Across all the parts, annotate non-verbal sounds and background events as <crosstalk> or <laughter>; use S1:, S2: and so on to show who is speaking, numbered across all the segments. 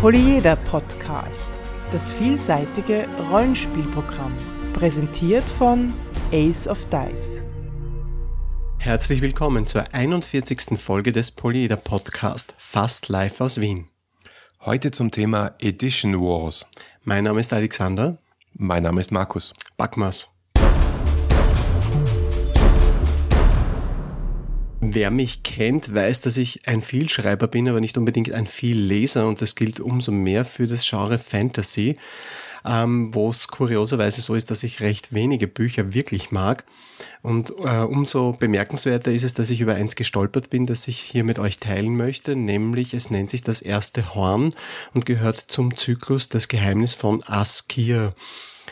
S1: Polyeder Podcast, das vielseitige Rollenspielprogramm, präsentiert von Ace of Dice.
S2: Herzlich willkommen zur 41. Folge des Polyeder Podcast, fast live aus Wien.
S3: Heute zum Thema Edition Wars.
S2: Mein Name ist Alexander.
S3: Mein Name ist Markus.
S2: Backmas. Wer mich kennt, weiß, dass ich ein Vielschreiber bin, aber nicht unbedingt ein Vielleser. Und das gilt umso mehr für das Genre Fantasy, ähm, wo es kurioserweise so ist, dass ich recht wenige Bücher wirklich mag. Und äh, umso bemerkenswerter ist es, dass ich über eins gestolpert bin, das ich hier mit euch teilen möchte, nämlich es nennt sich das erste Horn und gehört zum Zyklus Das Geheimnis von Askir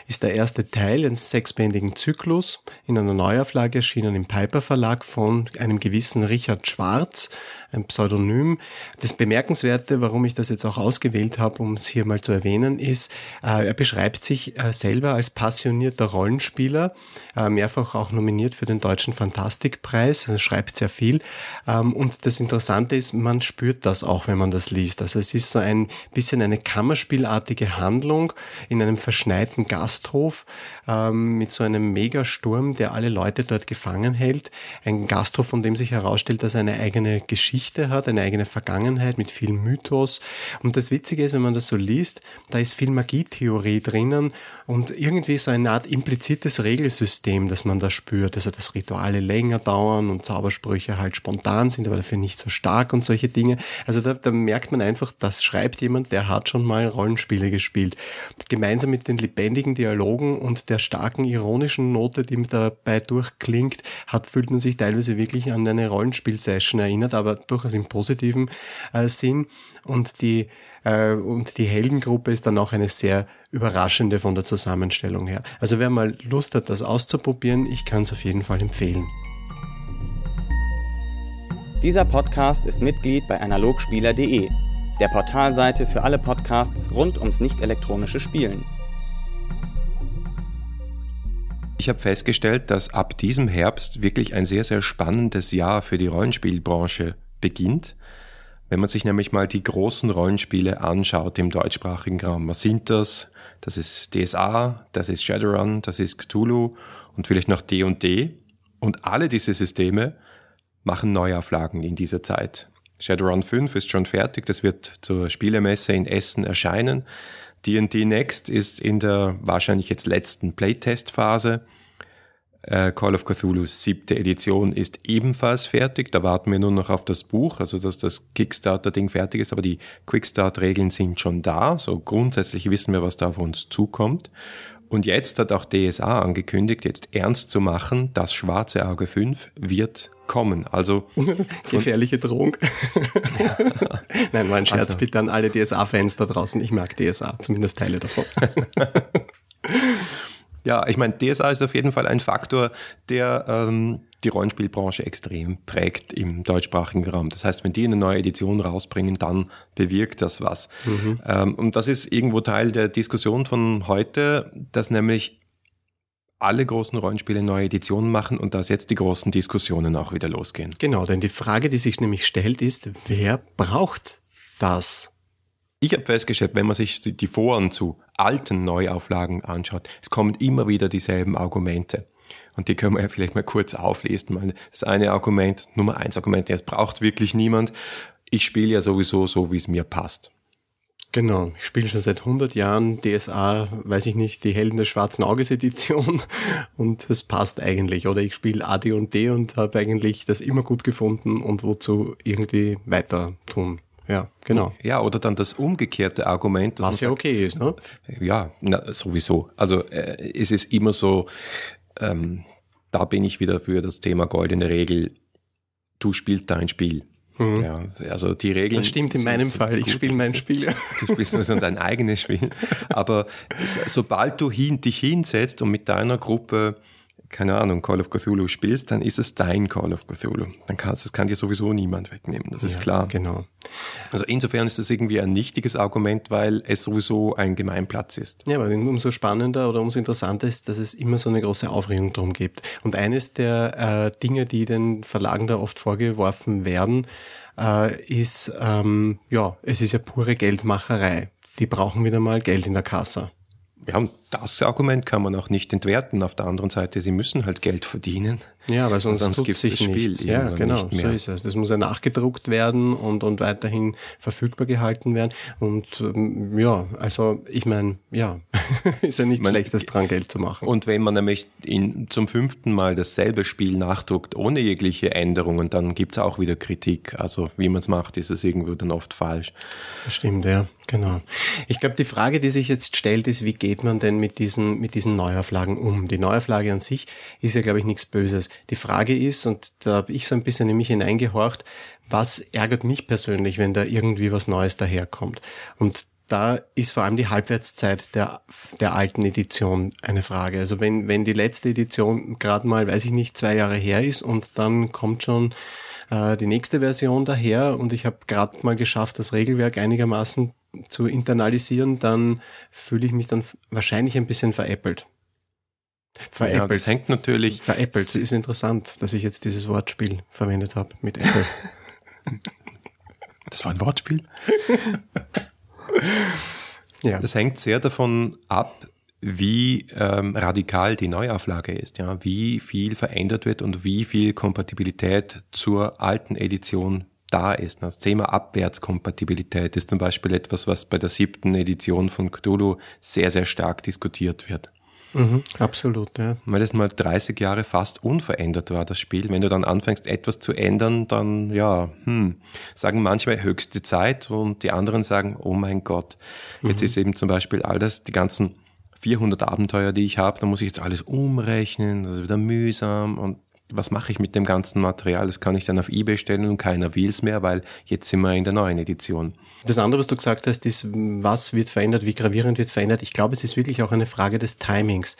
S2: ist der erste Teil eines sechsbändigen Zyklus in einer Neuauflage erschienen im Piper Verlag von einem gewissen Richard Schwarz, ein Pseudonym. Das Bemerkenswerte, warum ich das jetzt auch ausgewählt habe, um es hier mal zu erwähnen, ist, äh, er beschreibt sich äh, selber als passionierter Rollenspieler, äh, mehrfach auch nominiert für den Deutschen Fantastikpreis, er schreibt sehr viel. Ähm, und das Interessante ist, man spürt das auch, wenn man das liest. Also es ist so ein bisschen eine Kammerspielartige Handlung in einem verschneiten Gasthof ähm, mit so einem Megasturm, der alle Leute dort gefangen hält. Ein Gasthof, von dem sich herausstellt, dass er eine eigene Geschichte hat, eine eigene Vergangenheit mit viel Mythos. Und das Witzige ist, wenn man das so liest, da ist viel Magietheorie drinnen und irgendwie so eine Art implizites Regelsystem, das man da spürt. Also dass Rituale länger dauern und Zaubersprüche halt spontan sind, aber dafür nicht so stark und solche Dinge. Also da, da merkt man einfach, das schreibt jemand, der hat schon mal Rollenspiele gespielt. Gemeinsam mit den lebendigen Dialogen und der starken ironischen Note, die dabei durchklingt, hat, fühlt man sich teilweise wirklich an eine Rollenspielsession erinnert, aber durchaus im positiven äh, Sinn. Und die, äh, und die Heldengruppe ist dann auch eine sehr überraschende von der Zusammenstellung her. Also wer mal Lust hat, das auszuprobieren, ich kann es auf jeden Fall empfehlen.
S4: Dieser Podcast ist Mitglied bei analogspieler.de, der Portalseite für alle Podcasts rund ums nicht elektronische Spielen.
S3: Ich habe festgestellt, dass ab diesem Herbst wirklich ein sehr, sehr spannendes Jahr für die Rollenspielbranche beginnt. Wenn man sich nämlich mal die großen Rollenspiele anschaut im deutschsprachigen Raum, was sind das? Das ist DSA, das ist Shadowrun, das ist Cthulhu und vielleicht noch D&D. Und alle diese Systeme machen Neuauflagen in dieser Zeit. Shadowrun 5 ist schon fertig, das wird zur Spielemesse in Essen erscheinen. D&D Next ist in der wahrscheinlich jetzt letzten Playtest-Phase. Äh, Call of Cthulhu's siebte Edition ist ebenfalls fertig. Da warten wir nur noch auf das Buch, also dass das Kickstarter-Ding fertig ist, aber die Quickstart-Regeln sind schon da. So grundsätzlich wissen wir, was da auf uns zukommt. Und jetzt hat auch DSA angekündigt, jetzt ernst zu machen, das schwarze Auge 5 wird kommen. Also <laughs>
S2: gefährliche Drohung. <laughs> Nein, war ein Scherz also, bitte an alle DSA-Fans da draußen. Ich mag DSA, zumindest Teile davon. <laughs>
S3: Ja, ich meine, DSA ist auf jeden Fall ein Faktor, der ähm, die Rollenspielbranche extrem prägt im deutschsprachigen Raum. Das heißt, wenn die eine neue Edition rausbringen, dann bewirkt das was. Mhm. Ähm, und das ist irgendwo Teil der Diskussion von heute, dass nämlich alle großen Rollenspiele neue Editionen machen und dass jetzt die großen Diskussionen auch wieder losgehen.
S2: Genau, denn die Frage, die sich nämlich stellt, ist, wer braucht das?
S3: Ich habe festgestellt, wenn man sich die Foren zu alten Neuauflagen anschaut, es kommen immer wieder dieselben Argumente. Und die können wir ja vielleicht mal kurz auflesen. Das eine Argument, Nummer eins Argument, es braucht wirklich niemand. Ich spiele ja sowieso so, wie es mir passt.
S2: Genau, ich spiele schon seit 100 Jahren DSA, weiß ich nicht, die Helden des schwarzen Auges Edition <laughs> und es passt eigentlich. Oder ich spiele AD und D und habe eigentlich das immer gut gefunden und wozu irgendwie weiter tun. Ja, genau.
S3: Ja, oder dann das umgekehrte Argument.
S2: Was ja sagt, okay ist, ne?
S3: Ja, na, sowieso. Also äh, es ist immer so, ähm, da bin ich wieder für das Thema goldene Regel. Du spielst dein Spiel. Mhm. Ja, also die Regeln.
S2: Das stimmt in meinem Fall. Ich spiele mein Spiel.
S3: Du spielst nur so dein eigenes Spiel. <laughs> Aber sobald du hin, dich hinsetzt und mit deiner Gruppe keine Ahnung, Call of Cthulhu spielst, dann ist es dein Call of Cthulhu. Dann kannst, das kann dir sowieso niemand wegnehmen, das ist
S2: Ja,
S3: klar.
S2: Genau.
S3: Also insofern ist das irgendwie ein nichtiges Argument, weil es sowieso ein Gemeinplatz ist.
S2: Ja, aber umso spannender oder umso interessanter ist, dass es immer so eine große Aufregung drum gibt. Und eines der äh, Dinge, die den Verlagen da oft vorgeworfen werden, äh, ist, ähm, ja, es ist ja pure Geldmacherei. Die brauchen wieder mal Geld in der Kasse.
S3: Ja, und das Argument kann man auch nicht entwerten. Auf der anderen Seite, sie müssen halt Geld verdienen.
S2: Ja, weil sonst,
S3: Sonst gibt's
S2: sich
S3: das Spiel
S2: nichts. Ja, genau,
S3: nicht
S2: so ist es. Das muss ja nachgedruckt werden und, und weiterhin verfügbar gehalten werden. Und ähm, ja, also ich meine, ja, <laughs> ist ja nicht
S3: Man-
S2: schlecht, das dran Geld zu machen.
S3: Und wenn man nämlich in, zum fünften Mal dasselbe Spiel nachdruckt, ohne jegliche Änderungen, dann gibt's auch wieder Kritik. Also wie man es macht, ist es irgendwo dann oft falsch.
S2: Das stimmt, ja, genau. Ich glaube, die Frage, die sich jetzt stellt, ist, wie geht man denn mit diesen, mit diesen Neuauflagen um? Die Neuauflage an sich ist ja, glaube ich, nichts Böses. Die Frage ist, und da habe ich so ein bisschen in mich hineingehorcht, was ärgert mich persönlich, wenn da irgendwie was Neues daherkommt? Und da ist vor allem die Halbwertszeit der, der alten Edition eine Frage. Also wenn, wenn die letzte Edition gerade mal, weiß ich nicht, zwei Jahre her ist und dann kommt schon äh, die nächste Version daher und ich habe gerade mal geschafft, das Regelwerk einigermaßen zu internalisieren, dann fühle ich mich dann wahrscheinlich ein bisschen veräppelt. Veräppelt.
S3: Ja, das hängt natürlich.
S2: Veräppelt. Ist interessant, dass ich jetzt dieses Wortspiel verwendet habe mit Apple.
S3: Das war ein Wortspiel.
S2: ja.
S3: Das hängt sehr davon ab, wie ähm, radikal die Neuauflage ist, ja, wie viel verändert wird und wie viel Kompatibilität zur alten Edition da ist. Das Thema Abwärtskompatibilität ist zum Beispiel etwas, was bei der siebten Edition von Cthulhu sehr, sehr stark diskutiert wird.
S2: Mhm, absolut, ja.
S3: Weil das mal 30 Jahre fast unverändert war, das Spiel. Wenn du dann anfängst, etwas zu ändern, dann, ja, hm, sagen manchmal höchste Zeit und die anderen sagen, oh mein Gott, jetzt ist eben zum Beispiel alles, die ganzen 400 Abenteuer, die ich habe, da muss ich jetzt alles umrechnen, das ist wieder mühsam und was mache ich mit dem ganzen Material? Das kann ich dann auf Ebay stellen und keiner will's mehr, weil jetzt sind wir in der neuen Edition.
S2: Das andere, was du gesagt hast, ist, was wird verändert, wie gravierend wird verändert. Ich glaube, es ist wirklich auch eine Frage des Timings.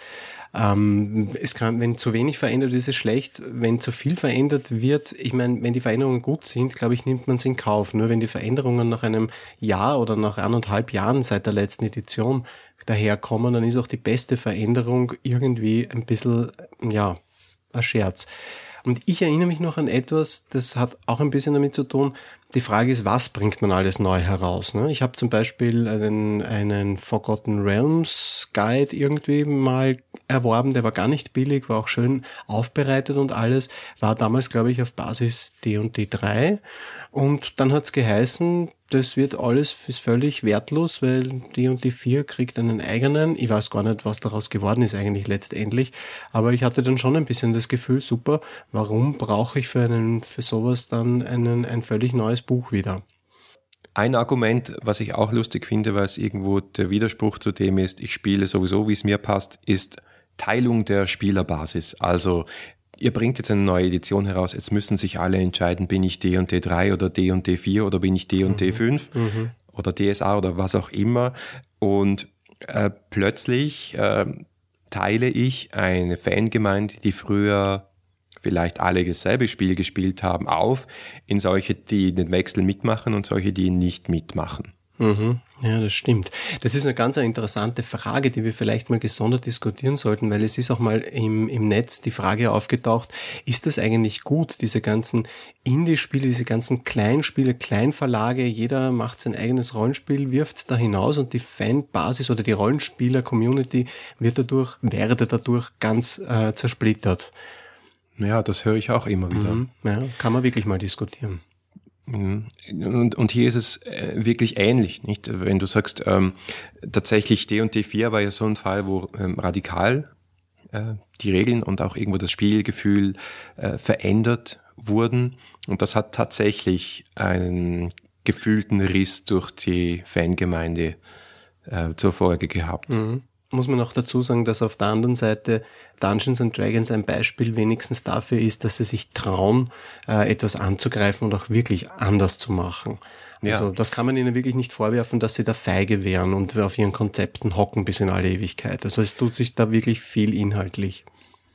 S2: Ähm, es kann, wenn zu wenig verändert ist, ist es schlecht. Wenn zu viel verändert wird, ich meine, wenn die Veränderungen gut sind, glaube ich, nimmt man es in Kauf. Nur wenn die Veränderungen nach einem Jahr oder nach eineinhalb Jahren seit der letzten Edition daherkommen, dann ist auch die beste Veränderung irgendwie ein bisschen, ja, ein Scherz. Und ich erinnere mich noch an etwas, das hat auch ein bisschen damit zu tun. Die Frage ist, was bringt man alles neu heraus? Ne? Ich habe zum Beispiel einen, einen Forgotten Realms Guide irgendwie mal erworben, der war gar nicht billig, war auch schön aufbereitet und alles, war damals, glaube ich, auf Basis D&D 3 und dann hat's geheißen, das wird alles ist völlig wertlos, weil D&D 4 kriegt einen eigenen, ich weiß gar nicht, was daraus geworden ist eigentlich letztendlich, aber ich hatte dann schon ein bisschen das Gefühl, super, warum brauche ich für einen, für sowas dann einen, ein völlig neues Buch wieder?
S3: Ein Argument, was ich auch lustig finde, weil es irgendwo der Widerspruch zu dem ist, ich spiele sowieso, wie es mir passt, ist Teilung der Spielerbasis. Also ihr bringt jetzt eine neue Edition heraus, jetzt müssen sich alle entscheiden, bin ich D und D3 oder D und D4 oder bin ich D und D5 oder DSA oder was auch immer. Und äh, plötzlich äh, teile ich eine Fangemeinde, die früher vielleicht alle dasselbe Spiel gespielt haben, auf in solche, die den Wechsel mitmachen und solche, die ihn nicht mitmachen.
S2: Mhm. Ja, das stimmt. Das ist eine ganz interessante Frage, die wir vielleicht mal gesondert diskutieren sollten, weil es ist auch mal im, im Netz die Frage aufgetaucht, ist das eigentlich gut, diese ganzen Indie-Spiele, diese ganzen Kleinspiele, Kleinverlage, jeder macht sein eigenes Rollenspiel, wirft da hinaus und die Fanbasis oder die Rollenspieler-Community wird dadurch, werde dadurch ganz äh, zersplittert.
S3: Ja, das höre ich auch immer wieder.
S2: Mhm. Ja, kann man wirklich mal diskutieren.
S3: Und, und hier ist es äh, wirklich ähnlich, nicht? Wenn du sagst, ähm, tatsächlich D und D4 war ja so ein Fall, wo ähm, radikal äh, die Regeln und auch irgendwo das Spielgefühl äh, verändert wurden. Und das hat tatsächlich einen gefühlten Riss durch die Fangemeinde äh, zur Folge gehabt.
S2: Mhm. Muss man auch dazu sagen, dass auf der anderen Seite Dungeons and Dragons ein Beispiel wenigstens dafür ist, dass sie sich trauen, äh, etwas anzugreifen und auch wirklich anders zu machen.
S3: Ja.
S2: Also das kann man ihnen wirklich nicht vorwerfen, dass sie da feige wären und auf ihren Konzepten hocken bis in alle Ewigkeit. Also es tut sich da wirklich viel inhaltlich.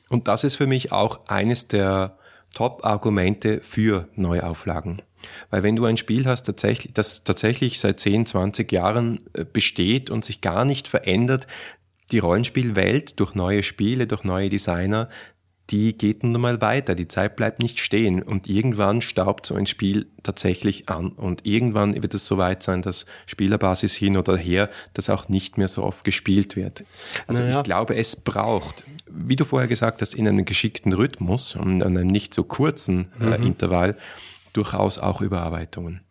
S3: Und das ist für mich auch eines der Top-Argumente für Neuauflagen. Weil wenn du ein Spiel hast, das tatsächlich seit 10, 20 Jahren äh, besteht und sich gar nicht verändert, die Rollenspielwelt durch neue Spiele, durch neue Designer die geht nun mal weiter, die Zeit bleibt nicht stehen und irgendwann staubt so ein Spiel tatsächlich an und irgendwann wird es so weit sein, dass Spielerbasis hin oder her das auch nicht mehr so oft gespielt wird. Also naja. ich glaube, es braucht, wie du vorher gesagt hast, in einem geschickten Rhythmus und einem nicht so kurzen äh, mhm. Intervall durchaus auch Überarbeitungen.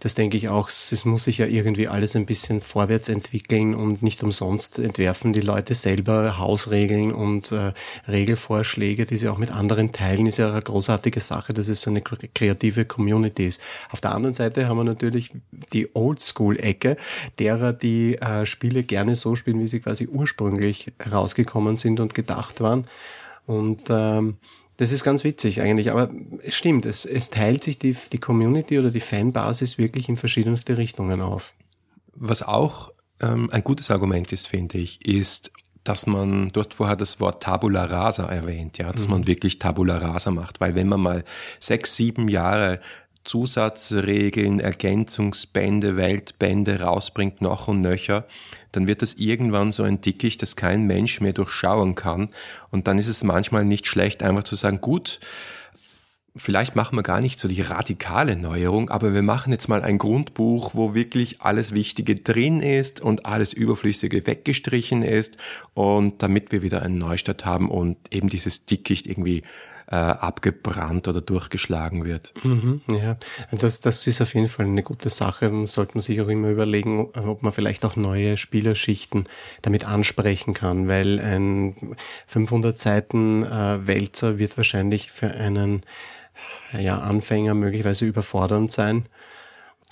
S2: Das denke ich auch. Es muss sich ja irgendwie alles ein bisschen vorwärts entwickeln und nicht umsonst entwerfen die Leute selber Hausregeln und äh, Regelvorschläge, die sie auch mit anderen teilen, ist ja eine großartige Sache, dass es so eine kreative Community ist. Auf der anderen Seite haben wir natürlich die Oldschool-Ecke, derer die äh, Spiele gerne so spielen, wie sie quasi ursprünglich rausgekommen sind und gedacht waren. Und ähm, das ist ganz witzig eigentlich, aber es stimmt, es, es teilt sich die, die Community oder die Fanbasis wirklich in verschiedenste Richtungen auf.
S3: Was auch ähm, ein gutes Argument ist, finde ich, ist, dass man, du hast vorher das Wort Tabula Rasa erwähnt, ja, dass mhm. man wirklich Tabula Rasa macht, weil wenn man mal sechs, sieben Jahre Zusatzregeln, Ergänzungsbände, Weltbände rausbringt, noch und nöcher, dann wird das irgendwann so ein Dickicht, das kein Mensch mehr durchschauen kann. Und dann ist es manchmal nicht schlecht, einfach zu sagen, gut, vielleicht machen wir gar nicht so die radikale Neuerung, aber wir machen jetzt mal ein Grundbuch, wo wirklich alles Wichtige drin ist und alles Überflüssige weggestrichen ist und damit wir wieder einen Neustart haben und eben dieses Dickicht irgendwie äh, abgebrannt oder durchgeschlagen wird.
S2: Mhm, ja, das, das ist auf jeden Fall eine gute Sache. Sollte man sich auch immer überlegen, ob man vielleicht auch neue Spielerschichten damit ansprechen kann, weil ein 500 Seiten äh, Wälzer wird wahrscheinlich für einen ja, Anfänger möglicherweise überfordernd sein.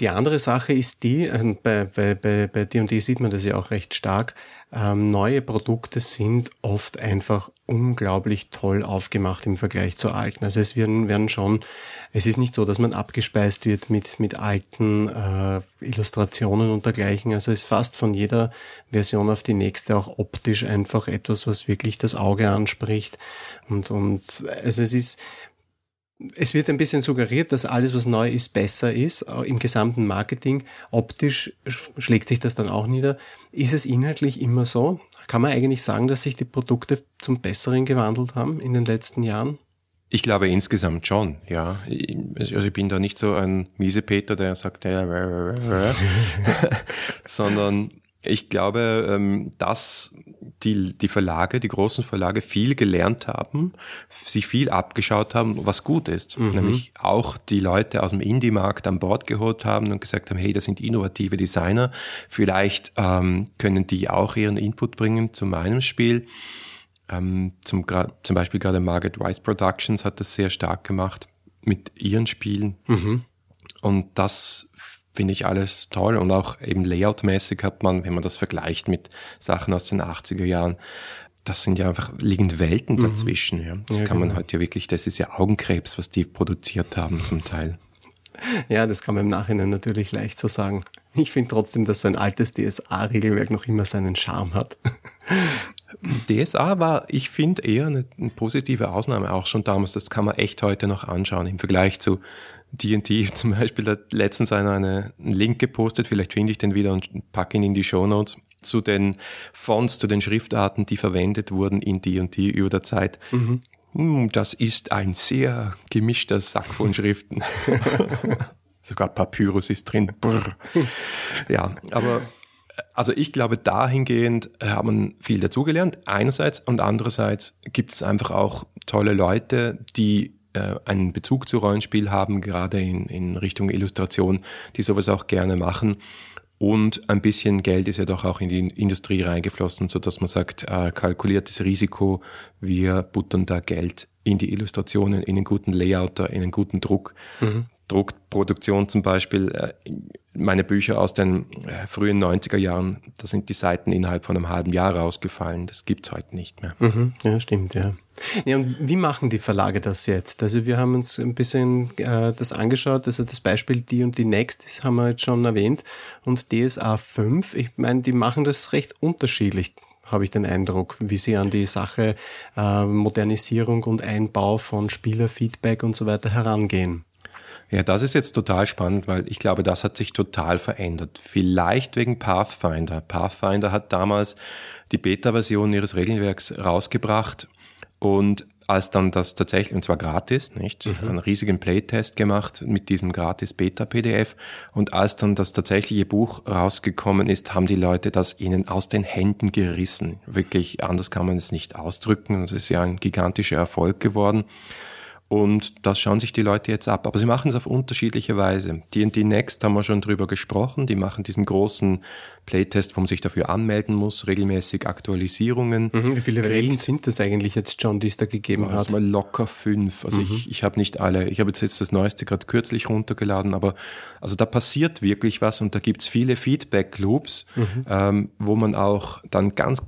S2: Die andere Sache ist die, äh, bei, bei, bei, bei D&D sieht man das ja auch recht stark, ähm, neue Produkte sind oft einfach unglaublich toll aufgemacht im Vergleich zu alten. Also es werden, werden schon, es ist nicht so, dass man abgespeist wird mit, mit alten äh, Illustrationen und dergleichen. Also es ist fast von jeder Version auf die nächste auch optisch einfach etwas, was wirklich das Auge anspricht. Und, und also es ist, es wird ein bisschen suggeriert, dass alles, was neu ist, besser ist. Im gesamten Marketing, optisch schlägt sich das dann auch nieder. Ist es inhaltlich immer so? Kann man eigentlich sagen, dass sich die Produkte zum Besseren gewandelt haben in den letzten Jahren?
S3: Ich glaube insgesamt schon, ja. Also ich bin da nicht so ein Miesepeter, der sagt, ja, <laughs> <laughs> sondern ich glaube, ähm, dass die, die Verlage, die großen Verlage viel gelernt haben, sich viel abgeschaut haben, was gut ist. Mhm. Nämlich auch die Leute aus dem Indie-Markt an Bord geholt haben und gesagt haben, hey, das sind innovative Designer, vielleicht ähm, können die auch ihren Input bringen zu meinem Spiel. Ähm, zum, zum Beispiel gerade Margaret Rice Productions hat das sehr stark gemacht mit ihren Spielen. Mhm. Und das finde ich alles toll und auch eben layoutmäßig hat man, wenn man das vergleicht mit Sachen aus den 80er Jahren, das sind ja einfach liegende Welten mhm. dazwischen. Ja. Das ja, kann man genau. heute ja wirklich, das ist ja Augenkrebs, was die produziert haben zum Teil. <laughs>
S2: Ja, das kann man im Nachhinein natürlich leicht so sagen. Ich finde trotzdem, dass so ein altes DSA-Regelwerk noch immer seinen Charme hat. <laughs>
S3: DSA war, ich finde, eher eine, eine, positive Ausnahme auch schon damals. Das kann man echt heute noch anschauen im Vergleich zu D&D <laughs> zum Beispiel hat letztens einer eine, einen Link gepostet, vielleicht finde ich den wieder und packe ihn in die Show Notes zu den Fonts, zu den Schriftarten, die verwendet wurden in D&D über der Zeit. Mhm. Hm, das ist ein sehr gemischter Sack von Schriften. <laughs> Sogar Papyrus ist drin. Brr. Ja, aber also ich glaube, dahingehend haben viel dazugelernt, einerseits und andererseits gibt es einfach auch tolle Leute, die äh, einen Bezug zu Rollenspiel haben, gerade in, in Richtung Illustration, die sowas auch gerne machen. Und ein bisschen Geld ist ja doch auch in die Industrie reingeflossen, so dass man sagt, äh, kalkuliertes Risiko, wir buttern da Geld in die Illustrationen, in einen guten Layouter, in einen guten Druck. Mhm. Druckproduktion zum Beispiel, äh, meine Bücher aus den äh, frühen 90er Jahren, da sind die Seiten innerhalb von einem halben Jahr rausgefallen. Das gibt's heute nicht mehr.
S2: Mhm, ja, stimmt, ja. Ja. Und wie machen die Verlage das jetzt? Also wir haben uns ein bisschen äh, das angeschaut, also das Beispiel die und die Next, das haben wir jetzt schon erwähnt, und DSA 5, ich meine, die machen das recht unterschiedlich habe ich den Eindruck, wie sie an die Sache äh, Modernisierung und Einbau von Spielerfeedback und so weiter herangehen.
S3: Ja, das ist jetzt total spannend, weil ich glaube, das hat sich total verändert. Vielleicht wegen Pathfinder. Pathfinder hat damals die Beta-Version ihres Regelwerks rausgebracht und als dann das tatsächlich, und zwar gratis, nicht, mhm. einen riesigen Playtest gemacht mit diesem gratis Beta-PDF. Und als dann das tatsächliche Buch rausgekommen ist, haben die Leute das ihnen aus den Händen gerissen. Wirklich, anders kann man es nicht ausdrücken. Es ist ja ein gigantischer Erfolg geworden. Und das schauen sich die Leute jetzt ab. Aber sie machen es auf unterschiedliche Weise. D&D Next haben wir schon drüber gesprochen. Die machen diesen großen Playtest, wo man sich dafür anmelden muss, regelmäßig Aktualisierungen.
S2: Mhm, wie viele Regeln sind das eigentlich jetzt schon, die es da gegeben hat?
S3: Das war locker fünf. Also mhm. ich, ich habe nicht alle. Ich habe jetzt, jetzt das Neueste gerade kürzlich runtergeladen. Aber also da passiert wirklich was und da gibt's viele Feedback-Loops, mhm. ähm, wo man auch dann ganz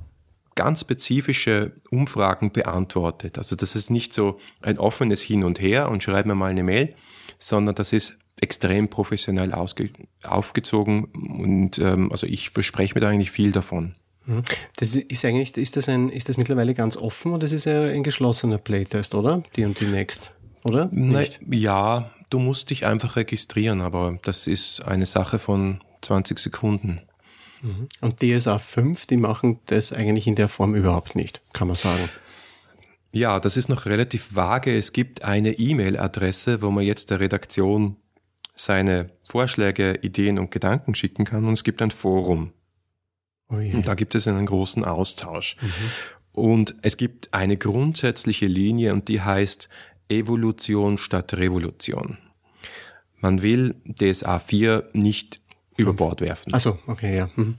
S3: ganz spezifische Umfragen beantwortet. Also das ist nicht so ein offenes Hin und Her und schreib mir mal eine Mail, sondern das ist extrem professionell aufgezogen und ähm, also ich verspreche mir da eigentlich viel davon.
S2: Mhm. Das ist eigentlich, ist das ein, ist das mittlerweile ganz offen oder das ist ja ein geschlossener Playtest, oder? Die und die Next, oder?
S3: Nein, ja, du musst dich einfach registrieren, aber das ist eine Sache von 20 Sekunden.
S2: Mhm. Und DSA 5, die machen das eigentlich in der Form überhaupt nicht, kann man sagen.
S3: Ja, das ist noch relativ vage. Es gibt eine E-Mail-Adresse, wo man jetzt der Redaktion seine Vorschläge, Ideen und Gedanken schicken kann. Und es gibt ein Forum. Oh und da gibt es einen großen Austausch. Mhm. Und es gibt eine grundsätzliche Linie und die heißt Evolution statt Revolution. Man will DSA 4 nicht über Bord werfen.
S2: Achso, okay, ja. Mhm.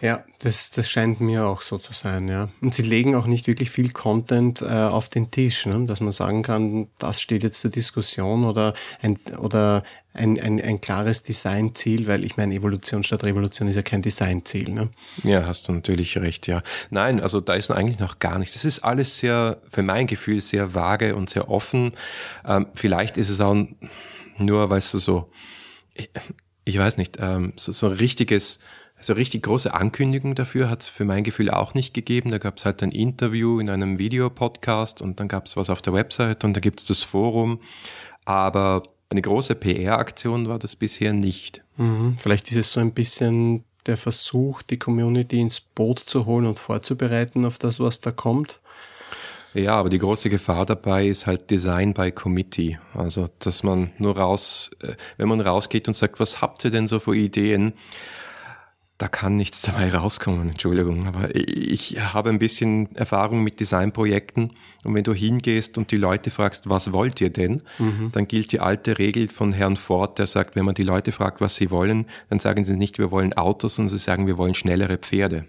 S2: Ja, das, das scheint mir auch so zu sein, ja. Und sie legen auch nicht wirklich viel Content äh, auf den Tisch, ne? dass man sagen kann, das steht jetzt zur Diskussion oder ein, oder ein, ein, ein klares Designziel, weil ich meine, Evolution statt Revolution ist ja kein Designziel. Ne?
S3: Ja, hast du natürlich recht, ja. Nein, also da ist eigentlich noch gar nichts. Das ist alles sehr, für mein Gefühl, sehr vage und sehr offen. Ähm, vielleicht ist es auch nur, weißt du, so, ich weiß nicht, ähm, so, so ein richtiges, so richtig große Ankündigung dafür hat es für mein Gefühl auch nicht gegeben. Da gab es halt ein Interview in einem Videopodcast und dann gab es was auf der Website und da gibt es das Forum. Aber eine große PR-Aktion war das bisher nicht.
S2: Mhm. Vielleicht ist es so ein bisschen der Versuch, die Community ins Boot zu holen und vorzubereiten auf das, was da kommt.
S3: Ja, aber die große Gefahr dabei ist halt Design by Committee. Also, dass man nur raus, äh, wenn man rausgeht und sagt, was habt ihr denn so für Ideen? Da kann nichts dabei rauskommen, Entschuldigung. Aber ich habe ein bisschen Erfahrung mit Designprojekten und wenn du hingehst und die Leute fragst, was wollt ihr denn, mhm. dann gilt die alte Regel von Herrn Ford, der sagt, wenn man die Leute fragt, was sie wollen, dann sagen sie nicht, wir wollen Autos, sondern sie sagen, wir wollen schnellere Pferde.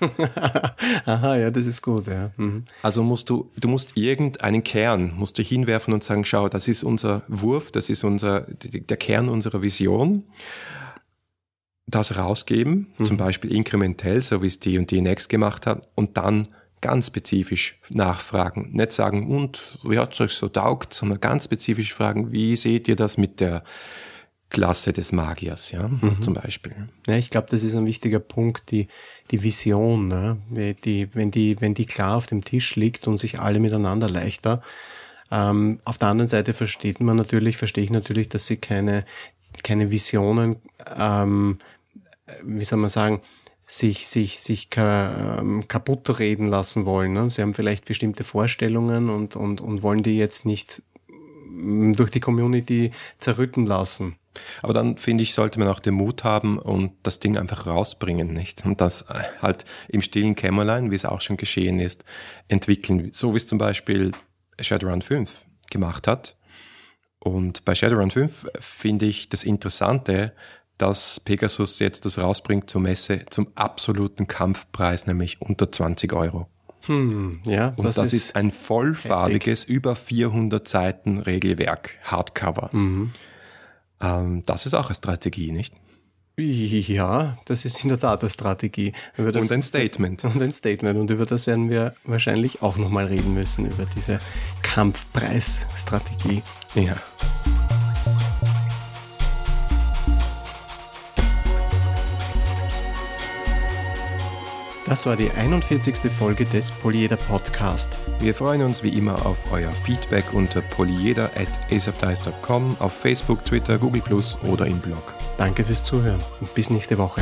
S3: <laughs>
S2: Aha, ja, das ist gut, ja. Mhm.
S3: Also musst du, du musst irgendeinen Kern, musst du hinwerfen und sagen, schau, das ist unser Wurf, das ist unser, der Kern unserer Vision das rausgeben, mhm. zum Beispiel inkrementell, so wie es die und die Next gemacht hat, und dann ganz spezifisch nachfragen. Nicht sagen, und wie hat es euch so taugt, sondern ganz spezifisch fragen, wie seht ihr das mit der Klasse des Magiers, ja, mhm. zum Beispiel.
S2: Ja, ich glaube, das ist ein wichtiger Punkt, die, die Vision, ne? die, wenn, die, wenn die klar auf dem Tisch liegt und sich alle miteinander leichter. Ähm, auf der anderen Seite versteht man natürlich, verstehe ich natürlich, dass sie keine, keine Visionen ähm, wie soll man sagen, sich, sich, sich ähm, kaputt reden lassen wollen. Ne? Sie haben vielleicht bestimmte Vorstellungen und, und, und wollen die jetzt nicht mm, durch die Community zerrütten lassen.
S3: Aber dann finde ich, sollte man auch den Mut haben und das Ding einfach rausbringen, nicht? Und das äh, halt im stillen Kämmerlein, wie es auch schon geschehen ist, entwickeln. So wie es zum Beispiel Shadowrun 5 gemacht hat. Und bei Shadowrun 5 finde ich das Interessante, dass Pegasus jetzt das rausbringt zur Messe zum absoluten Kampfpreis, nämlich unter 20 Euro.
S2: Hm, ja,
S3: Und das, das ist, ist, ein vollfarbiges, heftig. über 400 Seiten Regelwerk, Hardcover. Mhm. Ähm, das ist auch eine Strategie, nicht?
S2: Ja, das ist in der Tat eine Strategie.
S3: Das, und ein Statement.
S2: Und ein Statement. Und über das werden wir wahrscheinlich auch nochmal reden müssen, über diese Kampfpreisstrategie.
S3: Ja.
S2: Das war die 41. Folge des Polyeder Podcast.
S3: Wir freuen uns wie immer auf euer Feedback unter polyeder at aceofdice.com, auf Facebook, Twitter, Google Plus oder im Blog.
S2: Danke fürs Zuhören und bis nächste Woche.